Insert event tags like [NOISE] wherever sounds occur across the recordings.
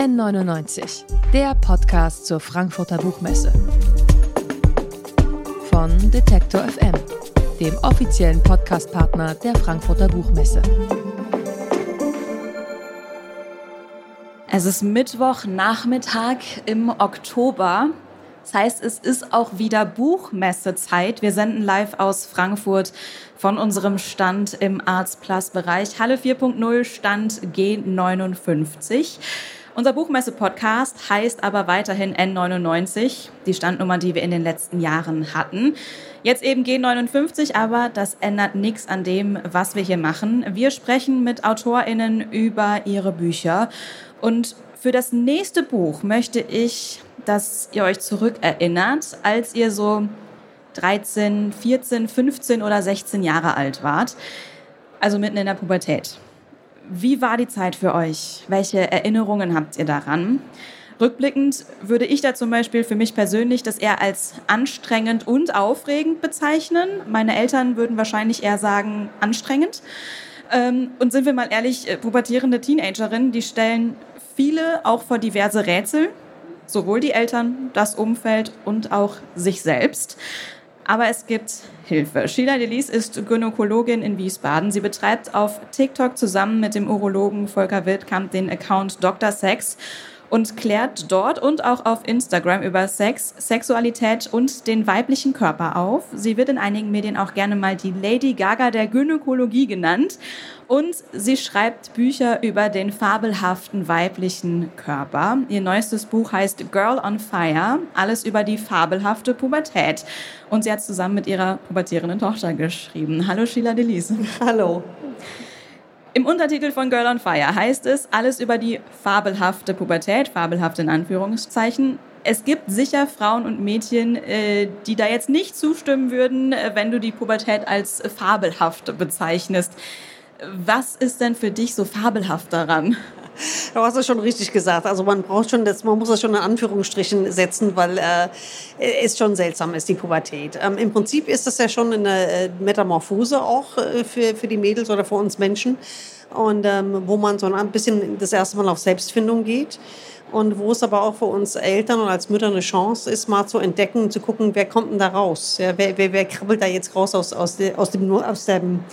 N99, der Podcast zur Frankfurter Buchmesse. Von Detektor FM, dem offiziellen Podcastpartner der Frankfurter Buchmesse. Es ist Mittwochnachmittag im Oktober. Das heißt, es ist auch wieder Buchmessezeit. Wir senden live aus Frankfurt von unserem Stand im Arts Plus Bereich. Halle 4.0 Stand G59. Unser Buchmesse-Podcast heißt aber weiterhin N99, die Standnummer, die wir in den letzten Jahren hatten. Jetzt eben G59, aber das ändert nichts an dem, was wir hier machen. Wir sprechen mit AutorInnen über ihre Bücher. Und für das nächste Buch möchte ich, dass ihr euch zurückerinnert, als ihr so 13, 14, 15 oder 16 Jahre alt wart. Also mitten in der Pubertät. Wie war die Zeit für euch? Welche Erinnerungen habt ihr daran? Rückblickend würde ich da zum Beispiel für mich persönlich das eher als anstrengend und aufregend bezeichnen. Meine Eltern würden wahrscheinlich eher sagen anstrengend. Ähm, und sind wir mal ehrlich, äh, pubertierende Teenagerinnen, die stellen viele auch vor diverse Rätsel. Sowohl die Eltern, das Umfeld und auch sich selbst. Aber es gibt Hilfe. Sheila Delis ist Gynäkologin in Wiesbaden. Sie betreibt auf TikTok zusammen mit dem Urologen Volker Wildkamp den Account Dr. Sex und klärt dort und auch auf Instagram über Sex, Sexualität und den weiblichen Körper auf. Sie wird in einigen Medien auch gerne mal die Lady Gaga der Gynäkologie genannt. Und sie schreibt Bücher über den fabelhaften weiblichen Körper. Ihr neuestes Buch heißt Girl on Fire, alles über die fabelhafte Pubertät. Und sie hat zusammen mit ihrer pubertierenden Tochter geschrieben. Hallo Sheila Delise. Hallo. Im Untertitel von Girl on Fire heißt es alles über die fabelhafte Pubertät, fabelhaft in Anführungszeichen. Es gibt sicher Frauen und Mädchen, äh, die da jetzt nicht zustimmen würden, äh, wenn du die Pubertät als fabelhaft bezeichnest. Was ist denn für dich so fabelhaft daran? [LAUGHS] Du hast es schon richtig gesagt. Also man braucht schon das, man muss das schon in Anführungsstrichen setzen, weil äh, es schon seltsam ist, die Pubertät. Ähm, Im Prinzip ist das ja schon eine äh, Metamorphose auch äh, für, für die Mädels oder für uns Menschen. Und ähm, wo man so ein bisschen das erste Mal auf Selbstfindung geht. Und wo es aber auch für uns Eltern und als Mütter eine Chance ist, mal zu entdecken, zu gucken, wer kommt denn da raus? Ja, wer, wer, wer krabbelt da jetzt raus aus, aus, de, aus dem, aus dem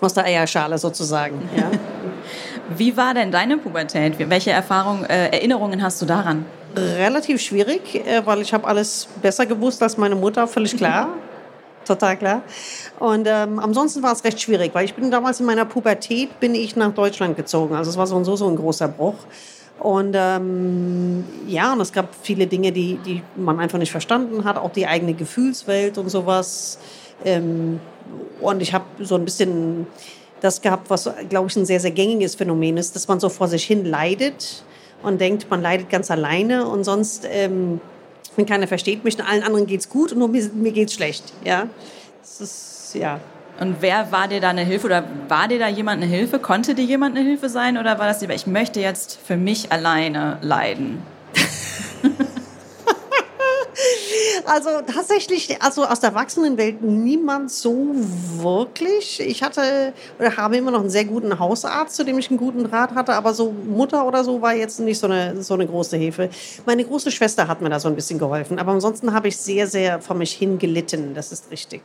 aus der Eierschale sozusagen. Ja. [LAUGHS] Wie war denn deine Pubertät? Welche Erfahrungen, äh, Erinnerungen hast du daran? Relativ schwierig, äh, weil ich habe alles besser gewusst als meine Mutter, völlig klar. [LAUGHS] Total klar. Und ähm, ansonsten war es recht schwierig, weil ich bin damals in meiner Pubertät bin ich nach Deutschland gezogen. Also es war so und so so ein großer Bruch. Und ähm, ja, und es gab viele Dinge, die, die man einfach nicht verstanden hat, auch die eigene Gefühlswelt und sowas. Ähm, und ich habe so ein bisschen das gehabt, was, glaube ich, ein sehr, sehr gängiges Phänomen ist, dass man so vor sich hin leidet und denkt, man leidet ganz alleine und sonst, ähm, wenn keiner versteht mich, und allen anderen geht es gut und nur mir, mir es schlecht. Ja, das ist, ja. Und wer war dir da eine Hilfe oder war dir da jemand eine Hilfe? Konnte dir jemand eine Hilfe sein oder war das lieber, ich möchte jetzt für mich alleine leiden? [LAUGHS] Also tatsächlich, also aus der Erwachsenenwelt niemand so wirklich. Ich hatte oder habe immer noch einen sehr guten Hausarzt, zu dem ich einen guten Draht hatte, aber so Mutter oder so war jetzt nicht so eine, so eine große Hilfe. Meine große Schwester hat mir da so ein bisschen geholfen, aber ansonsten habe ich sehr, sehr vor mich hingelitten, das ist richtig.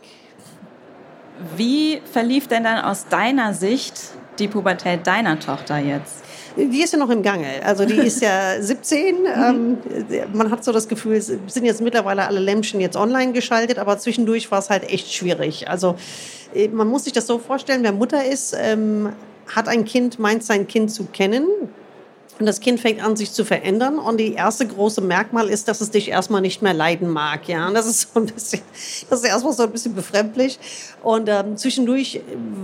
Wie verlief denn dann aus deiner Sicht die Pubertät deiner Tochter jetzt? Die ist ja noch im Gange. Also die ist ja 17. ähm, man hat so das Gefühl, es sind jetzt mittlerweile alle Lämpchen jetzt online geschaltet, aber zwischendurch war es halt echt schwierig. Also äh, man muss sich das so vorstellen, wer Mutter ist, ähm, hat ein Kind, meint sein Kind zu kennen, und das Kind fängt an, sich zu verändern. Und die erste große Merkmal ist, dass es dich erstmal nicht mehr leiden mag. Ja, und das ist so ein bisschen, das ist erstmal so ein bisschen befremdlich. Und ähm, zwischendurch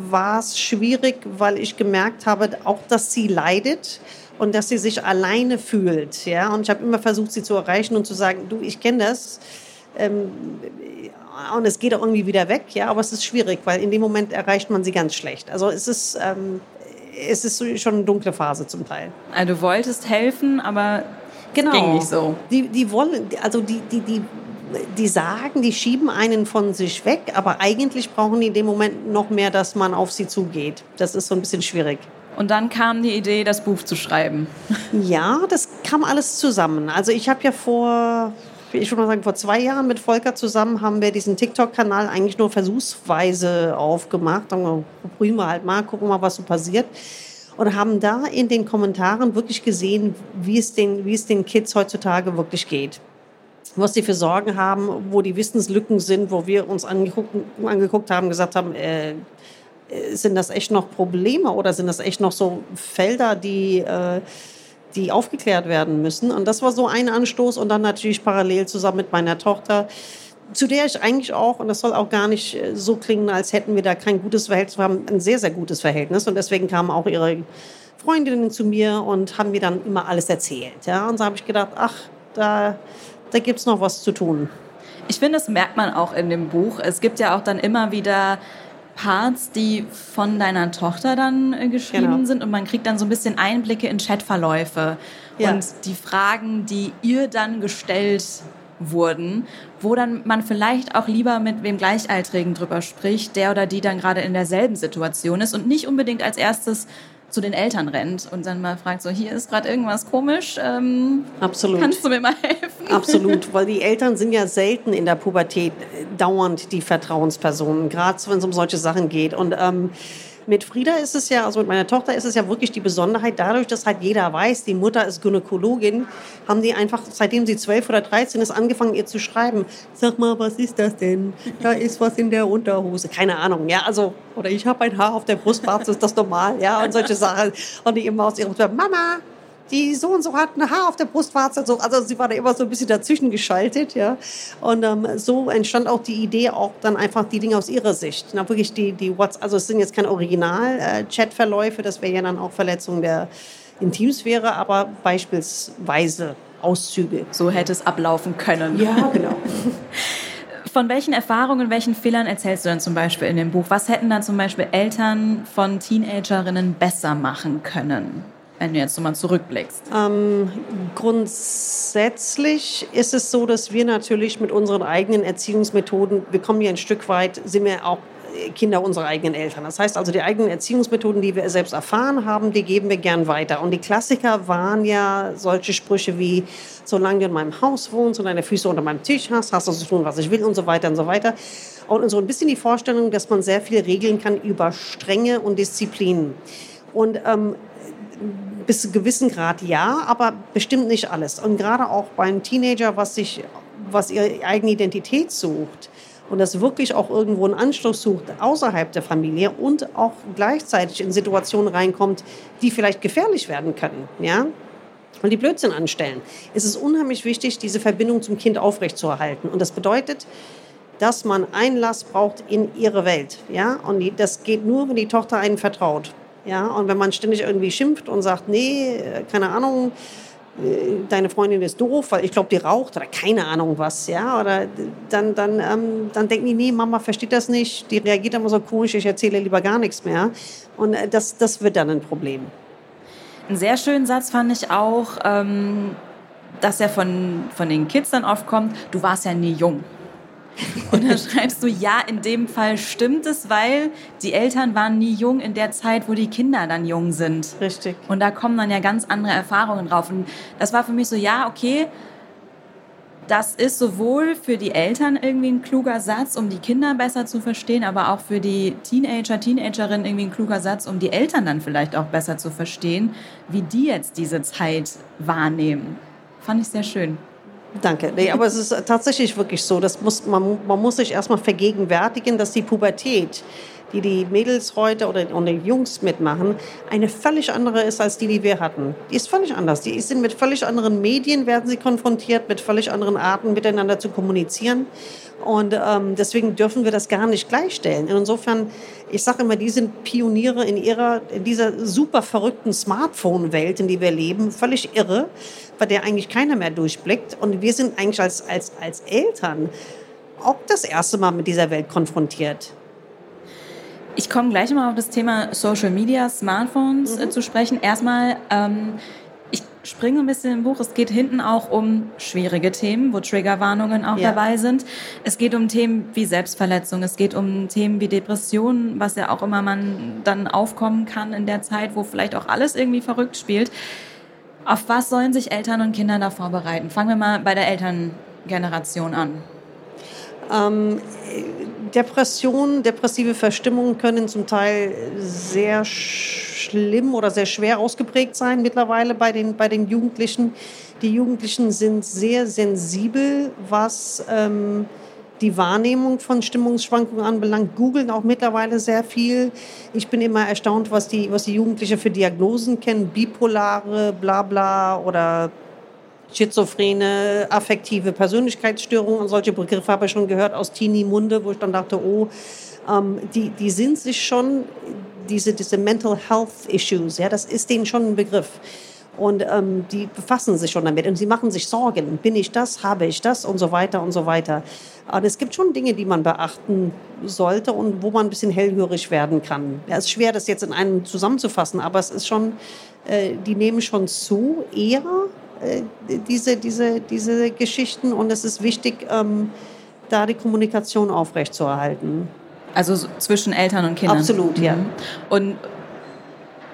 war es schwierig, weil ich gemerkt habe, auch, dass sie leidet und dass sie sich alleine fühlt. Ja, und ich habe immer versucht, sie zu erreichen und zu sagen, du, ich kenne das. Ähm, und es geht auch irgendwie wieder weg, ja, aber es ist schwierig, weil in dem Moment erreicht man sie ganz schlecht. Also es ist, ähm, es ist schon eine dunkle Phase zum Teil. Also du wolltest helfen, aber genau. ging nicht so. Die, die wollen, also die, die, die, die sagen, die schieben einen von sich weg, aber eigentlich brauchen die in dem Moment noch mehr, dass man auf sie zugeht. Das ist so ein bisschen schwierig. Und dann kam die Idee, das Buch zu schreiben. Ja, das kam alles zusammen. Also ich habe ja vor, ich würde mal sagen, vor zwei Jahren mit Volker zusammen haben wir diesen TikTok-Kanal eigentlich nur versuchsweise aufgemacht. Dann probieren wir halt mal, gucken mal, was so passiert. Und haben da in den Kommentaren wirklich gesehen, wie es den, wie es den Kids heutzutage wirklich geht was sie für Sorgen haben, wo die Wissenslücken sind, wo wir uns angeguckt, angeguckt haben, gesagt haben, äh, äh, sind das echt noch Probleme oder sind das echt noch so Felder, die, äh, die aufgeklärt werden müssen? Und das war so ein Anstoß und dann natürlich parallel zusammen mit meiner Tochter, zu der ich eigentlich auch, und das soll auch gar nicht äh, so klingen, als hätten wir da kein gutes Verhältnis, wir haben ein sehr, sehr gutes Verhältnis und deswegen kamen auch ihre Freundinnen zu mir und haben mir dann immer alles erzählt. Ja? Und so habe ich gedacht, ach, da, da gibt es noch was zu tun. Ich finde, das merkt man auch in dem Buch. Es gibt ja auch dann immer wieder Parts, die von deiner Tochter dann äh, geschrieben genau. sind und man kriegt dann so ein bisschen Einblicke in Chatverläufe ja. und die Fragen, die ihr dann gestellt wurden, wo dann man vielleicht auch lieber mit wem Gleichaltrigen drüber spricht, der oder die dann gerade in derselben Situation ist und nicht unbedingt als erstes zu den Eltern rennt und dann mal fragt, so hier ist gerade irgendwas komisch. Ähm, Absolut. Kannst du mir mal helfen? Absolut, [LAUGHS] weil die Eltern sind ja selten in der Pubertät dauernd die Vertrauenspersonen, gerade wenn es um solche Sachen geht. Und ähm, mit Frieda ist es ja, also mit meiner Tochter ist es ja wirklich die Besonderheit, dadurch, dass halt jeder weiß, die Mutter ist Gynäkologin, haben die einfach, seitdem sie zwölf oder dreizehn ist, angefangen, ihr zu schreiben. Sag mal, was ist das denn? Da ist was in der Unterhose. Keine Ahnung, ja, also, oder ich habe ein Haar auf der Brustwarze, ist das normal, ja, und solche Sachen. Und die immer aus ihrem, Mama, die so und so hat ein Haar auf der Brustwarze. So. Also sie war da immer so ein bisschen dazwischen geschaltet. Ja. Und ähm, so entstand auch die Idee, auch dann einfach die Dinge aus ihrer Sicht. Na, wirklich die, die WhatsApp, also es sind jetzt keine Original-Chat-Verläufe, das wäre ja dann auch Verletzung der Intimsphäre, aber beispielsweise Auszüge. So hätte es ablaufen können. Ja, genau. [LAUGHS] Von welchen Erfahrungen, welchen Fehlern erzählst du denn zum Beispiel in dem Buch? Was hätten dann zum Beispiel Eltern von Teenagerinnen besser machen können? Wenn du jetzt so mal zurückblickst? Ähm, grundsätzlich ist es so, dass wir natürlich mit unseren eigenen Erziehungsmethoden, wir kommen ja ein Stück weit, sind wir auch Kinder unserer eigenen Eltern. Das heißt also, die eigenen Erziehungsmethoden, die wir selbst erfahren haben, die geben wir gern weiter. Und die Klassiker waren ja solche Sprüche wie, solange du in meinem Haus wohnst und deine Füße unter meinem Tisch hast, hast du zu tun, was ich will und so weiter und so weiter. Und so ein bisschen die Vorstellung, dass man sehr viel regeln kann über Strenge und Disziplin. Und ähm, bis zu gewissen Grad ja, aber bestimmt nicht alles. Und gerade auch beim Teenager, was sich, was ihre eigene Identität sucht und das wirklich auch irgendwo einen Anschluss sucht außerhalb der Familie und auch gleichzeitig in Situationen reinkommt, die vielleicht gefährlich werden können, ja, und die Blödsinn anstellen, ist es unheimlich wichtig, diese Verbindung zum Kind aufrechtzuerhalten. Und das bedeutet, dass man Einlass braucht in ihre Welt, ja, und das geht nur, wenn die Tochter einen vertraut. Ja, und wenn man ständig irgendwie schimpft und sagt, nee, keine Ahnung, deine Freundin ist doof, weil ich glaube, die raucht oder keine Ahnung was, ja, oder dann, dann, ähm, dann denken die, nee, Mama versteht das nicht, die reagiert immer so komisch, ich erzähle lieber gar nichts mehr. Und äh, das, das wird dann ein Problem. Einen sehr schönen Satz fand ich auch, ähm, dass er von, von den Kids dann oft kommt, du warst ja nie jung. [LAUGHS] Und dann schreibst du, ja, in dem Fall stimmt es, weil die Eltern waren nie jung in der Zeit, wo die Kinder dann jung sind. Richtig. Und da kommen dann ja ganz andere Erfahrungen drauf. Und das war für mich so, ja, okay, das ist sowohl für die Eltern irgendwie ein kluger Satz, um die Kinder besser zu verstehen, aber auch für die Teenager, Teenagerinnen irgendwie ein kluger Satz, um die Eltern dann vielleicht auch besser zu verstehen, wie die jetzt diese Zeit wahrnehmen. Fand ich sehr schön. Danke. Nee, aber es ist tatsächlich wirklich so, dass muss, man, man muss sich erstmal vergegenwärtigen, dass die Pubertät, die die Mädels heute oder die Jungs mitmachen, eine völlig andere ist als die, die wir hatten. Die ist völlig anders. Die sind mit völlig anderen Medien, werden sie konfrontiert, mit völlig anderen Arten miteinander zu kommunizieren. Und ähm, deswegen dürfen wir das gar nicht gleichstellen. Insofern, ich sage immer, die sind Pioniere in ihrer, in dieser super verrückten Smartphone-Welt, in die wir leben, völlig irre, bei der eigentlich keiner mehr durchblickt. Und wir sind eigentlich als, als, als Eltern auch das erste Mal mit dieser Welt konfrontiert. Ich komme gleich mal auf das Thema Social Media, Smartphones äh, mhm. zu sprechen. Erstmal, ähm, ich springe ein bisschen im Buch. Es geht hinten auch um schwierige Themen, wo Triggerwarnungen auch ja. dabei sind. Es geht um Themen wie Selbstverletzung. Es geht um Themen wie Depressionen, was ja auch immer man dann aufkommen kann in der Zeit, wo vielleicht auch alles irgendwie verrückt spielt. Auf was sollen sich Eltern und Kinder da vorbereiten? Fangen wir mal bei der Elterngeneration an. Ähm, Depressionen, depressive Verstimmungen können zum Teil sehr schlimm oder sehr schwer ausgeprägt sein mittlerweile bei den, bei den Jugendlichen. Die Jugendlichen sind sehr sensibel, was ähm, die Wahrnehmung von Stimmungsschwankungen anbelangt, googeln auch mittlerweile sehr viel. Ich bin immer erstaunt, was die, was die Jugendlichen für Diagnosen kennen, bipolare, bla bla oder schizophrene, affektive Persönlichkeitsstörungen und solche Begriffe habe ich schon gehört aus Teenie-Munde, wo ich dann dachte, oh, ähm, die, die sind sich schon, diese, diese Mental Health Issues, ja, das ist denen schon ein Begriff. Und ähm, die befassen sich schon damit und sie machen sich Sorgen. Bin ich das? Habe ich das? Und so weiter und so weiter. Aber es gibt schon Dinge, die man beachten sollte und wo man ein bisschen hellhörig werden kann. Ja, es ist schwer, das jetzt in einem zusammenzufassen, aber es ist schon, äh, die nehmen schon zu, eher diese, diese, diese Geschichten und es ist wichtig, ähm, da die Kommunikation aufrechtzuerhalten. Also zwischen Eltern und Kindern? Absolut, ja. Mhm. Und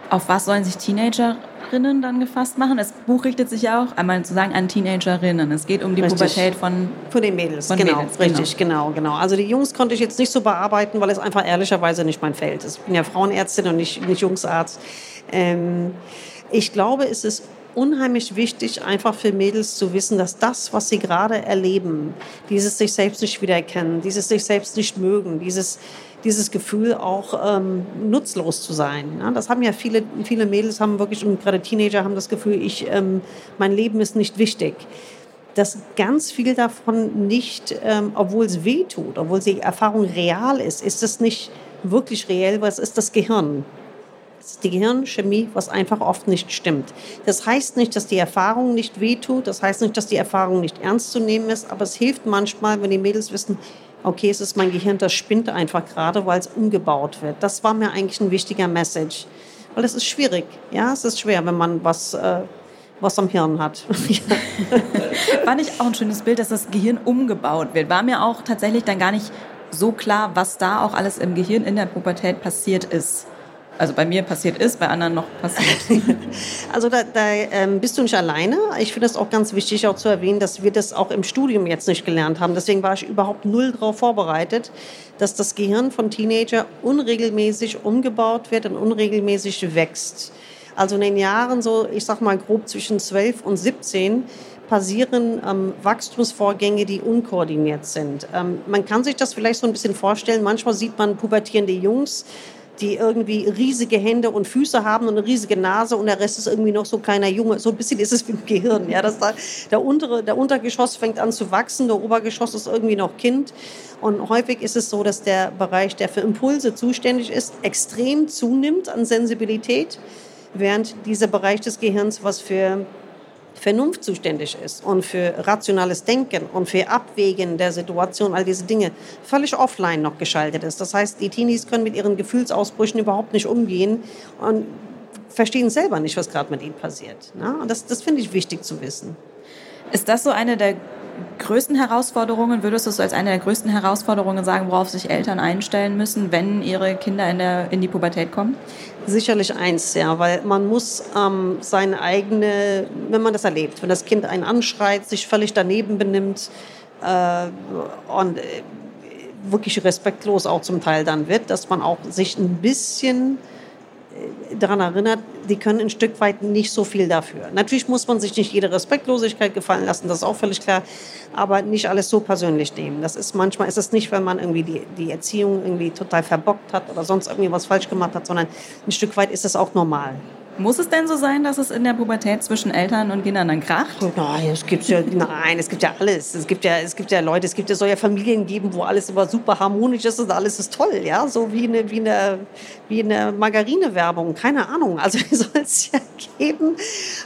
auf was sollen sich Teenagerinnen dann gefasst machen? Das Buch richtet sich ja auch einmal zu sagen an Teenagerinnen. Es geht um die richtig. Pubertät von, von den Mädels. Von genau, Mädels, richtig, genau. genau, genau. Also die Jungs konnte ich jetzt nicht so bearbeiten, weil es einfach ehrlicherweise nicht mein Feld ist. Ich bin ja Frauenärztin und nicht, nicht Jungsarzt. Ähm, ich glaube, es ist unheimlich wichtig, einfach für Mädels zu wissen, dass das, was sie gerade erleben, dieses sich selbst nicht wiedererkennen, dieses sich selbst nicht mögen, dieses, dieses Gefühl auch ähm, nutzlos zu sein. Ja, das haben ja viele, viele Mädels haben wirklich, und gerade Teenager haben das Gefühl, ich, ähm, mein Leben ist nicht wichtig dass ganz viel davon nicht, ähm, obwohl es weh tut, obwohl die Erfahrung real ist, ist es nicht wirklich reell, weil es ist das Gehirn die Gehirnchemie, was einfach oft nicht stimmt. Das heißt nicht, dass die Erfahrung nicht wehtut, das heißt nicht, dass die Erfahrung nicht ernst zu nehmen ist, aber es hilft manchmal, wenn die Mädels wissen, okay, es ist mein Gehirn, das spinnt einfach gerade, weil es umgebaut wird. Das war mir eigentlich ein wichtiger Message. Weil es ist schwierig. Ja, es ist schwer, wenn man was, äh, was am Hirn hat. [LAUGHS] Fand ich auch ein schönes Bild, dass das Gehirn umgebaut wird. War mir auch tatsächlich dann gar nicht so klar, was da auch alles im Gehirn in der Pubertät passiert ist also bei mir passiert ist, bei anderen noch passiert. [LAUGHS] also da, da ähm, bist du nicht alleine. Ich finde es auch ganz wichtig auch zu erwähnen, dass wir das auch im Studium jetzt nicht gelernt haben. Deswegen war ich überhaupt null darauf vorbereitet, dass das Gehirn von Teenager unregelmäßig umgebaut wird und unregelmäßig wächst. Also in den Jahren so, ich sag mal grob zwischen 12 und 17 passieren ähm, Wachstumsvorgänge, die unkoordiniert sind. Ähm, man kann sich das vielleicht so ein bisschen vorstellen. Manchmal sieht man pubertierende Jungs, die irgendwie riesige Hände und Füße haben und eine riesige Nase und der Rest ist irgendwie noch so ein kleiner Junge. So ein bisschen ist es wie im Gehirn. Ja, das da, der, untere, der Untergeschoss fängt an zu wachsen, der Obergeschoss ist irgendwie noch Kind. Und häufig ist es so, dass der Bereich, der für Impulse zuständig ist, extrem zunimmt an Sensibilität, während dieser Bereich des Gehirns, was für Vernunft zuständig ist und für rationales Denken und für Abwägen der Situation, all diese Dinge, völlig offline noch geschaltet ist. Das heißt, die Teenies können mit ihren Gefühlsausbrüchen überhaupt nicht umgehen und verstehen selber nicht, was gerade mit ihnen passiert. Und das, das finde ich wichtig zu wissen. Ist das so eine der größten Herausforderungen, würdest du es als eine der größten Herausforderungen sagen, worauf sich Eltern einstellen müssen, wenn ihre Kinder in, der, in die Pubertät kommen? Sicherlich eins, ja, weil man muss ähm, seine eigene, wenn man das erlebt, wenn das Kind einen anschreit, sich völlig daneben benimmt äh, und äh, wirklich respektlos auch zum Teil dann wird, dass man auch sich ein bisschen daran erinnert, die können ein Stück weit nicht so viel dafür. Natürlich muss man sich nicht jede Respektlosigkeit gefallen lassen, das ist auch völlig klar, aber nicht alles so persönlich nehmen. Das ist manchmal ist es nicht, wenn man irgendwie die, die Erziehung irgendwie total verbockt hat oder sonst irgendwie was falsch gemacht hat, sondern ein Stück weit ist es auch normal. Muss es denn so sein, dass es in der Pubertät zwischen Eltern und Kindern dann kracht? Nein, es gibt ja, nein, es gibt ja alles. Es gibt ja, es gibt ja Leute, es gibt ja soll ja Familien geben, wo alles immer super harmonisch ist und alles ist toll, ja, so wie eine, wie eine, wie eine Margarine-Werbung. Keine Ahnung. Also [LAUGHS] soll es ja geben.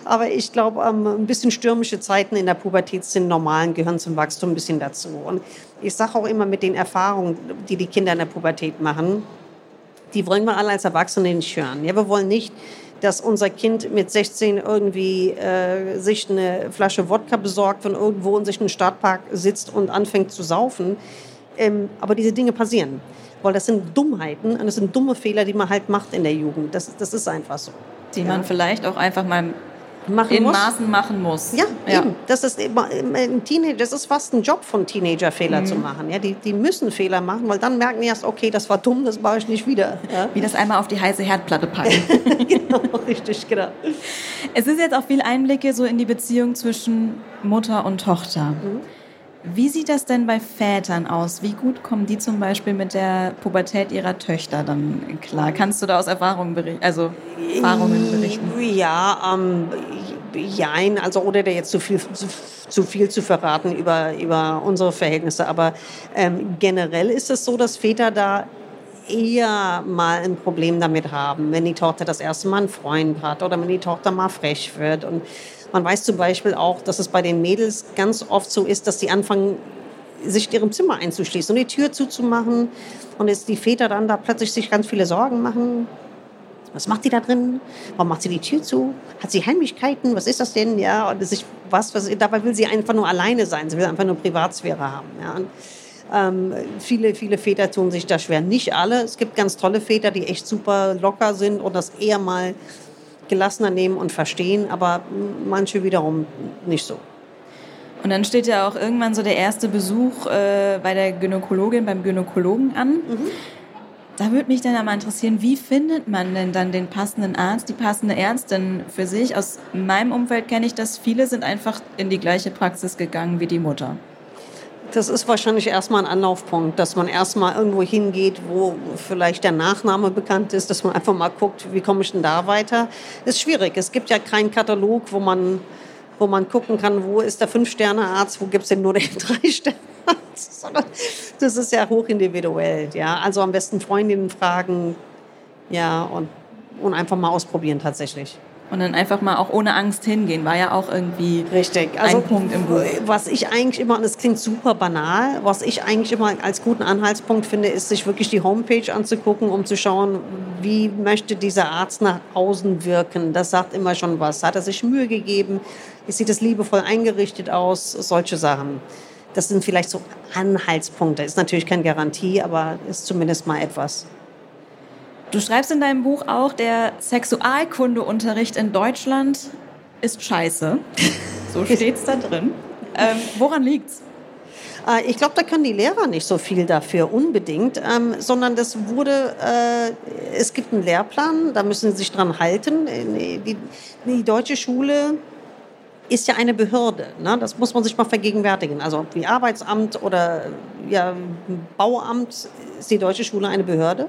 Aber ich glaube, ähm, ein bisschen stürmische Zeiten in der Pubertät sind normalen, gehören zum Wachstum ein bisschen dazu. Und ich sage auch immer mit den Erfahrungen, die die Kinder in der Pubertät machen, die wollen wir alle als Erwachsene nicht hören. Ja, wir wollen nicht dass unser Kind mit 16 irgendwie äh, sich eine Flasche Wodka besorgt, von irgendwo in sich einen Startpark sitzt und anfängt zu saufen. Ähm, aber diese Dinge passieren, weil das sind Dummheiten und das sind dumme Fehler, die man halt macht in der Jugend. Das, das ist einfach so. Die ja. man vielleicht auch einfach mal machen in muss. Maßen machen muss. Ja, ja, eben. Das ist ein Teenager, das ist fast ein Job von Teenager, Fehler mhm. zu machen. Ja, die, die müssen Fehler machen, weil dann merken die erst, okay, das war dumm, das mache ich nicht wieder. Ja? Wie das einmal auf die heiße Herdplatte [LAUGHS] packen. genau, richtig, genau. Es ist jetzt auch viel Einblicke so in die Beziehung zwischen Mutter und Tochter. Mhm. Wie sieht das denn bei Vätern aus? Wie gut kommen die zum Beispiel mit der Pubertät ihrer Töchter dann klar? Kannst du da aus Erfahrungen berichten? Also Erfahrungen berichten? Ja, ähm, jein, also ohne dir jetzt zu viel, zu, zu, viel zu verraten über, über unsere Verhältnisse. Aber ähm, generell ist es so, dass Väter da eher mal ein Problem damit haben, wenn die Tochter das erste Mal einen Freund hat oder wenn die Tochter mal frech wird und man weiß zum Beispiel auch, dass es bei den Mädels ganz oft so ist, dass sie anfangen, sich ihrem Zimmer einzuschließen und die Tür zuzumachen. Und jetzt die Väter dann da plötzlich sich ganz viele Sorgen machen. Was macht sie da drin? Warum macht sie die Tür zu? Hat sie Heimlichkeiten? Was ist das denn? Ja, und sich was, was, dabei will sie einfach nur alleine sein. Sie will einfach nur Privatsphäre haben. Ja. Und, ähm, viele, viele Väter tun sich da schwer. Nicht alle. Es gibt ganz tolle Väter, die echt super locker sind und das eher mal gelassener nehmen und verstehen, aber manche wiederum nicht so. Und dann steht ja auch irgendwann so der erste Besuch äh, bei der Gynäkologin, beim Gynäkologen an. Mhm. Da würde mich dann einmal interessieren, wie findet man denn dann den passenden Arzt, die passende Ärztin für sich? Aus meinem Umfeld kenne ich das, viele sind einfach in die gleiche Praxis gegangen wie die Mutter. Das ist wahrscheinlich erstmal ein Anlaufpunkt, dass man erstmal irgendwo hingeht, wo vielleicht der Nachname bekannt ist, dass man einfach mal guckt, wie komme ich denn da weiter. Ist schwierig. Es gibt ja keinen Katalog, wo man, wo man gucken kann, wo ist der Fünf-Sterne-Arzt, wo gibt es denn nur den [LAUGHS] Drei-Sterne-Arzt. Das ist ja hochindividuell. Ja? Also am besten Freundinnen fragen ja, und, und einfach mal ausprobieren tatsächlich. Und dann einfach mal auch ohne Angst hingehen, war ja auch irgendwie Richtig. Also, ein Punkt im Buch. Was ich eigentlich immer, und das klingt super banal, was ich eigentlich immer als guten Anhaltspunkt finde, ist, sich wirklich die Homepage anzugucken, um zu schauen, wie möchte dieser Arzt nach außen wirken. Das sagt immer schon was. Hat er sich Mühe gegeben? Sieht es liebevoll eingerichtet aus? Solche Sachen. Das sind vielleicht so Anhaltspunkte. Ist natürlich keine Garantie, aber ist zumindest mal etwas. Du schreibst in deinem Buch auch, der Sexualkundeunterricht in Deutschland ist scheiße. So [LAUGHS] steht es da drin. Ähm, woran liegt's? Äh, ich glaube, da können die Lehrer nicht so viel dafür unbedingt, ähm, sondern das wurde, äh, es gibt einen Lehrplan, da müssen sie sich dran halten. Die, die deutsche Schule ist ja eine Behörde, ne? das muss man sich mal vergegenwärtigen. Also wie Arbeitsamt oder ja, Bauamt ist die deutsche Schule eine Behörde.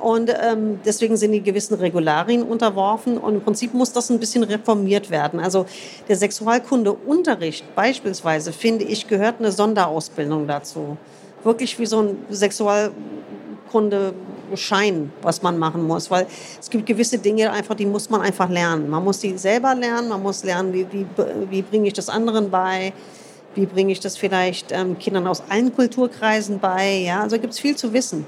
Und ähm, deswegen sind die gewissen Regularien unterworfen. Und im Prinzip muss das ein bisschen reformiert werden. Also der Sexualkundeunterricht beispielsweise, finde ich, gehört eine Sonderausbildung dazu. Wirklich wie so ein Sexualkundeschein, was man machen muss. Weil es gibt gewisse Dinge einfach, die muss man einfach lernen. Man muss die selber lernen, man muss lernen, wie, wie, wie bringe ich das anderen bei. Wie bringe ich das vielleicht ähm, Kindern aus allen Kulturkreisen bei? Ja, also gibt es viel zu wissen.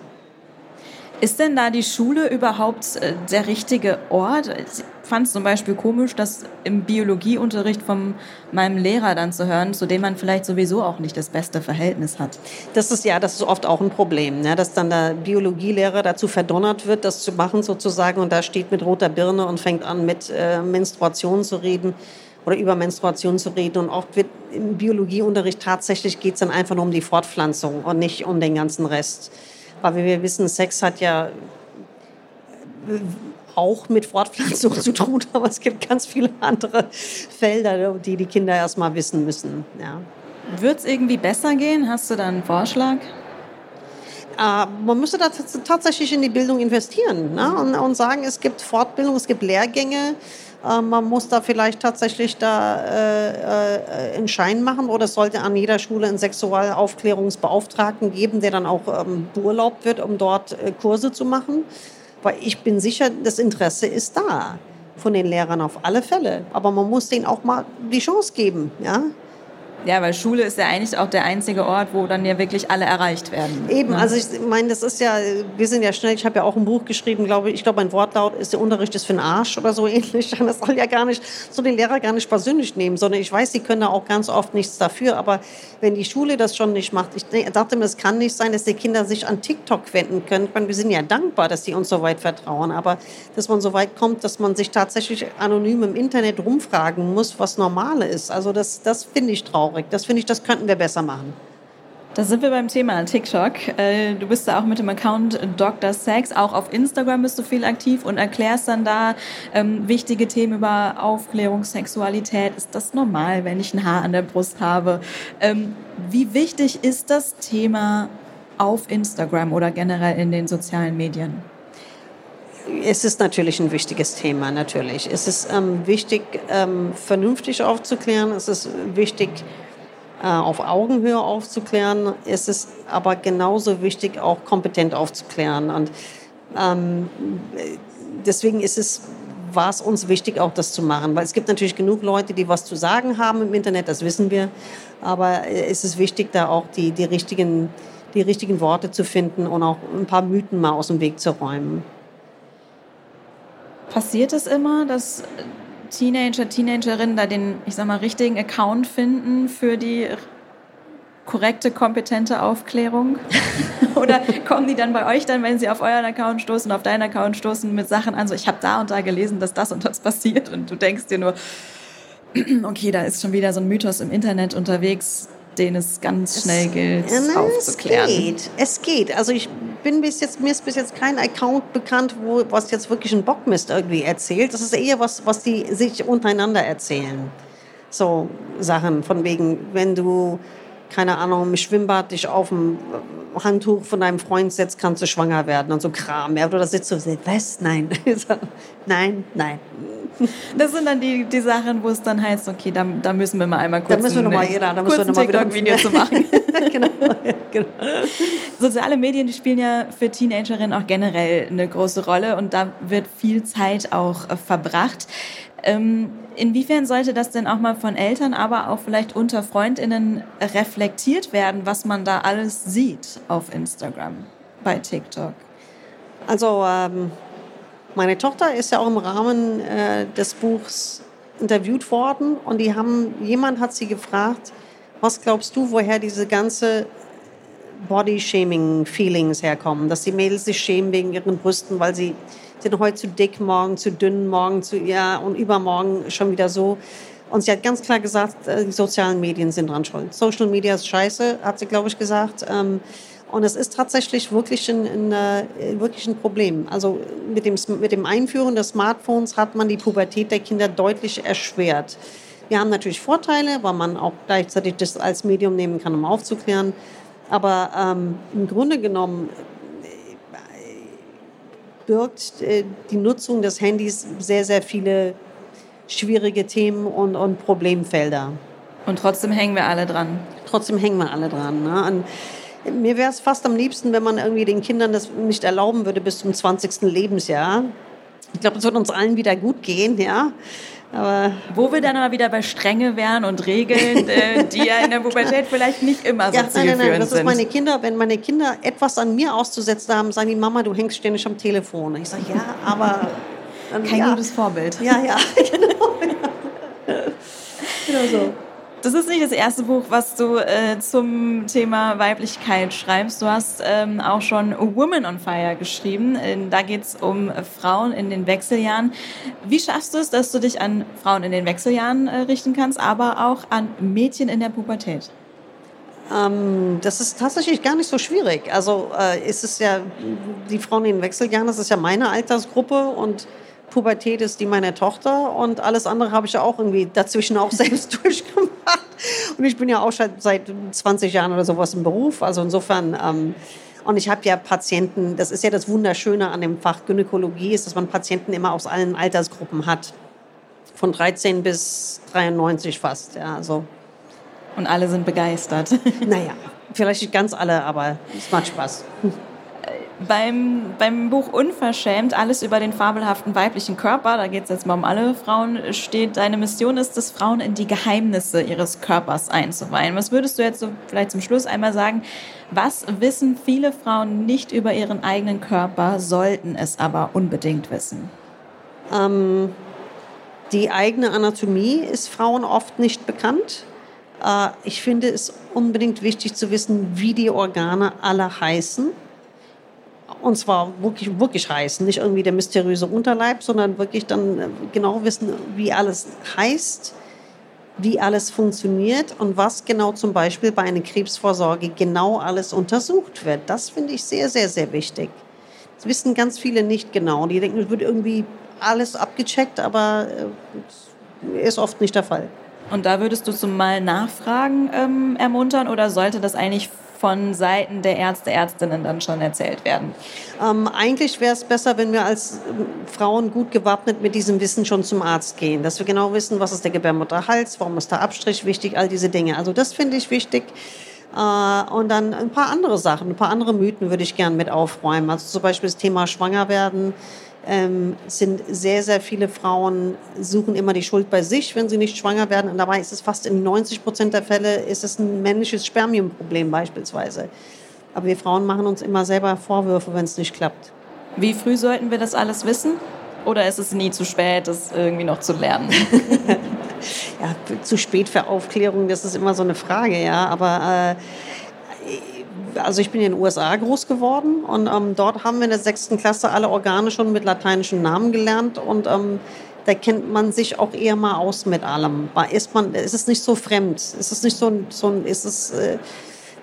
Ist denn da die Schule überhaupt äh, der richtige Ort? Ich fand es zum Beispiel komisch, das im Biologieunterricht von meinem Lehrer dann zu hören, zu dem man vielleicht sowieso auch nicht das beste Verhältnis hat. Das ist ja, das ist oft auch ein Problem, ne? dass dann der Biologielehrer dazu verdonnert wird, das zu machen sozusagen und da steht mit roter Birne und fängt an mit äh, Menstruation zu reden oder über Menstruation zu reden. Und oft wird im Biologieunterricht tatsächlich geht es dann einfach nur um die Fortpflanzung und nicht um den ganzen Rest. Weil wir wissen, Sex hat ja auch mit Fortpflanzung zu tun, aber es gibt ganz viele andere Felder, die die Kinder erst mal wissen müssen. Ja. Wird es irgendwie besser gehen? Hast du da einen Vorschlag? Äh, man müsste da tatsächlich in die Bildung investieren ne? und, und sagen, es gibt Fortbildung, es gibt Lehrgänge, man muss da vielleicht tatsächlich da äh, äh, einen Schein machen oder es sollte an jeder Schule einen Sexualaufklärungsbeauftragten geben, der dann auch ähm, beurlaubt wird, um dort äh, Kurse zu machen. Weil ich bin sicher, das Interesse ist da von den Lehrern auf alle Fälle. Aber man muss denen auch mal die Chance geben, ja. Ja, weil Schule ist ja eigentlich auch der einzige Ort, wo dann ja wirklich alle erreicht werden. Eben, ne? also ich meine, das ist ja, wir sind ja schnell, ich habe ja auch ein Buch geschrieben, glaube ich, ich glaube, mein Wortlaut ist, der Unterricht ist für den Arsch oder so [LAUGHS] ähnlich. Das soll ja gar nicht, so den Lehrer gar nicht persönlich nehmen, sondern ich weiß, sie können da auch ganz oft nichts dafür, aber wenn die Schule das schon nicht macht, ich dachte mir, es kann nicht sein, dass die Kinder sich an TikTok wenden können. Ich meine, wir sind ja dankbar, dass die uns so weit vertrauen, aber dass man so weit kommt, dass man sich tatsächlich anonym im Internet rumfragen muss, was normal ist, also das, das finde ich traurig traurig. Das finde ich, das könnten wir besser machen. Da sind wir beim Thema TikTok. Äh, du bist da auch mit dem Account Dr. Sex. Auch auf Instagram bist du viel aktiv und erklärst dann da ähm, wichtige Themen über Aufklärung, Sexualität. Ist das normal, wenn ich ein Haar an der Brust habe? Ähm, wie wichtig ist das Thema auf Instagram oder generell in den sozialen Medien? Es ist natürlich ein wichtiges Thema, natürlich. Es ist ähm, wichtig, ähm, vernünftig aufzuklären. Es ist wichtig, auf Augenhöhe aufzuklären. Es ist aber genauso wichtig, auch kompetent aufzuklären. Und ähm, deswegen ist es war es uns wichtig, auch das zu machen. Weil es gibt natürlich genug Leute, die was zu sagen haben im Internet, das wissen wir. Aber es ist wichtig, da auch die, die, richtigen, die richtigen Worte zu finden und auch ein paar Mythen mal aus dem Weg zu räumen. Passiert es immer, dass Teenager, Teenagerinnen da den, ich sag mal, richtigen Account finden für die korrekte, kompetente Aufklärung? [LAUGHS] Oder kommen die dann bei euch dann, wenn sie auf euren Account stoßen, auf deinen Account stoßen, mit Sachen an, so ich habe da und da gelesen, dass das und das passiert und du denkst dir nur, [CLEARS THROAT] okay, da ist schon wieder so ein Mythos im Internet unterwegs, den es ganz schnell gilt es, aufzuklären. Es geht, es geht. Also ich bin bis jetzt, mir ist bis jetzt kein Account bekannt, wo was jetzt wirklich ein Bockmist irgendwie erzählt. Das ist eher was, was die sich untereinander erzählen. So Sachen von wegen, wenn du keine Ahnung, im Schwimmbad dich auf dem Handtuch von deinem Freund setzt, kannst du schwanger werden und so Kram. Ja, oder sitzt du sagst, was? Nein. [LAUGHS] nein, nein. Das sind dann die, die Sachen, wo es dann heißt, okay, da, da müssen wir mal einmal kurz da müssen wir noch mal, ja, da müssen wir noch mal wieder Video zu machen. [LAUGHS] genau, genau. Soziale Medien die spielen ja für Teenagerinnen auch generell eine große Rolle und da wird viel Zeit auch äh, verbracht. Ähm, inwiefern sollte das denn auch mal von Eltern, aber auch vielleicht unter Freundinnen reflektiert werden, was man da alles sieht auf Instagram, bei TikTok? Also ähm, meine Tochter ist ja auch im Rahmen äh, des Buchs interviewt worden und die haben, jemand hat sie gefragt, was glaubst du, woher diese ganze Body-Shaming-Feelings herkommen, dass die Mädels sich schämen wegen ihren Brüsten, weil sie sind heute zu dick, morgen zu dünn, morgen zu, ja, und übermorgen schon wieder so. Und sie hat ganz klar gesagt, äh, die sozialen Medien sind dran schuld. Social Media ist scheiße, hat sie, glaube ich, gesagt. Ähm, und es ist tatsächlich wirklich ein, ein, äh, wirklich ein Problem. Also mit dem, mit dem Einführen des Smartphones hat man die Pubertät der Kinder deutlich erschwert. Wir haben natürlich Vorteile, weil man auch gleichzeitig das als Medium nehmen kann, um aufzuklären. Aber ähm, im Grunde genommen birgt äh, die Nutzung des Handys sehr, sehr viele schwierige Themen und, und Problemfelder. Und trotzdem hängen wir alle dran. Trotzdem hängen wir alle dran. Ne? mir wäre es fast am liebsten, wenn man irgendwie den Kindern das nicht erlauben würde bis zum 20. Lebensjahr. Ich glaube, es wird uns allen wieder gut gehen, ja. Aber Wo wir dann aber wieder bei Strenge wären und Regeln, äh, die ja in der Pubertät vielleicht nicht immer so ja, nein, nein, nein, das ist meine Kinder. Wenn meine Kinder etwas an mir auszusetzen haben, sagen die, Mama, du hängst ständig am Telefon. Ich sage, ja, aber... Ähm, Kein ja. gutes Vorbild. Ja, ja, [LAUGHS] genau. Ja. genau so. Das ist nicht das erste Buch, was du äh, zum Thema Weiblichkeit schreibst. Du hast ähm, auch schon Woman on Fire geschrieben. Äh, da geht es um Frauen in den Wechseljahren. Wie schaffst du es, dass du dich an Frauen in den Wechseljahren äh, richten kannst, aber auch an Mädchen in der Pubertät? Ähm, das ist tatsächlich gar nicht so schwierig. Also äh, ist es ja, die Frauen in den Wechseljahren, das ist ja meine Altersgruppe und Pubertät ist die meiner Tochter und alles andere habe ich ja auch irgendwie dazwischen auch [LAUGHS] selbst durchgemacht. Und ich bin ja auch schon seit 20 Jahren oder sowas im Beruf. Also insofern, ähm, und ich habe ja Patienten, das ist ja das Wunderschöne an dem Fach Gynäkologie, ist, dass man Patienten immer aus allen Altersgruppen hat. Von 13 bis 93 fast, ja, also. Und alle sind begeistert. [LAUGHS] Naja, vielleicht nicht ganz alle, aber es macht Spaß Beim, beim Buch Unverschämt, alles über den fabelhaften weiblichen Körper, da geht es jetzt mal um alle Frauen, steht, deine Mission ist es, Frauen in die Geheimnisse ihres Körpers einzuweihen. Was würdest du jetzt so vielleicht zum Schluss einmal sagen, was wissen viele Frauen nicht über ihren eigenen Körper, sollten es aber unbedingt wissen? Ähm, die eigene Anatomie ist Frauen oft nicht bekannt. Äh, ich finde es unbedingt wichtig zu wissen, wie die Organe alle heißen und zwar wirklich, wirklich heißen, nicht irgendwie der mysteriöse Unterleib, sondern wirklich dann äh, genau wissen, wie alles heißt, wie alles funktioniert und was genau zum Beispiel bei einer Krebsvorsorge genau alles untersucht wird. Das finde ich sehr, sehr, sehr wichtig. Das wissen ganz viele nicht genau. Die denken, es wird irgendwie alles abgecheckt, aber äh, ist oft nicht der Fall. Und da würdest du zum Mal nachfragen ähm, ermuntern oder sollte das eigentlich von Seiten der Ärzte, Ärztinnen dann schon erzählt werden? Ähm, eigentlich wäre es besser, wenn wir als ähm, Frauen gut gewappnet mit diesem Wissen schon zum Arzt gehen, dass wir genau wissen, was ist der Gebärmutterhals, warum ist der Abstrich wichtig, all diese Dinge. Also das finde ich wichtig. Äh, und dann ein paar andere Sachen, ein paar andere Mythen würde ich gerne mit aufräumen. Also zum Beispiel das Thema Schwangerwerden ähm, sind sehr, sehr viele Frauen suchen immer die Schuld bei sich, wenn sie nicht schwanger werden. Und dabei ist es fast in 90 Prozent der Fälle ist es ein männliches Spermiumproblem beispielsweise. Aber wir Frauen machen uns immer selber Vorwürfe, wenn es nicht klappt. Wie früh sollten wir das alles wissen? Oder ist es nie zu spät, das irgendwie noch zu lernen? [LAUGHS] ja, zu spät für Aufklärung, das ist immer so eine Frage, ja. Aber äh, also ich bin in den USA groß geworden und ähm, dort haben wir in der sechsten Klasse alle Organe schon mit lateinischen Namen gelernt und ähm, da kennt man sich auch eher mal aus mit allem. Ist man, ist es nicht so fremd? Ist es nicht so so ist es, äh,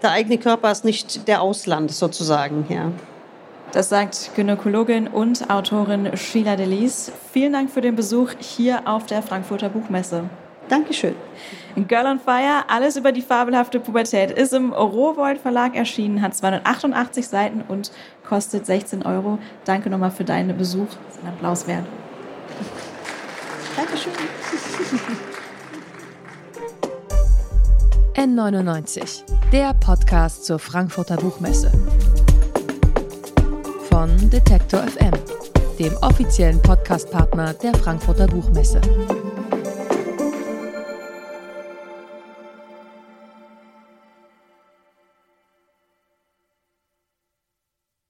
der eigene Körper ist nicht der Ausland sozusagen, ja. Das sagt Gynäkologin und Autorin Sheila Delis. Vielen Dank für den Besuch hier auf der Frankfurter Buchmesse. Dankeschön. Girl on Fire, alles über die fabelhafte Pubertät, ist im Rowold Verlag erschienen, hat 288 Seiten und kostet 16 Euro. Danke nochmal für deinen Besuch. Das ist ein Applaus wert. Dankeschön. N99, der Podcast zur Frankfurter Buchmesse. Von Detektor FM, dem offiziellen Podcastpartner der Frankfurter Buchmesse.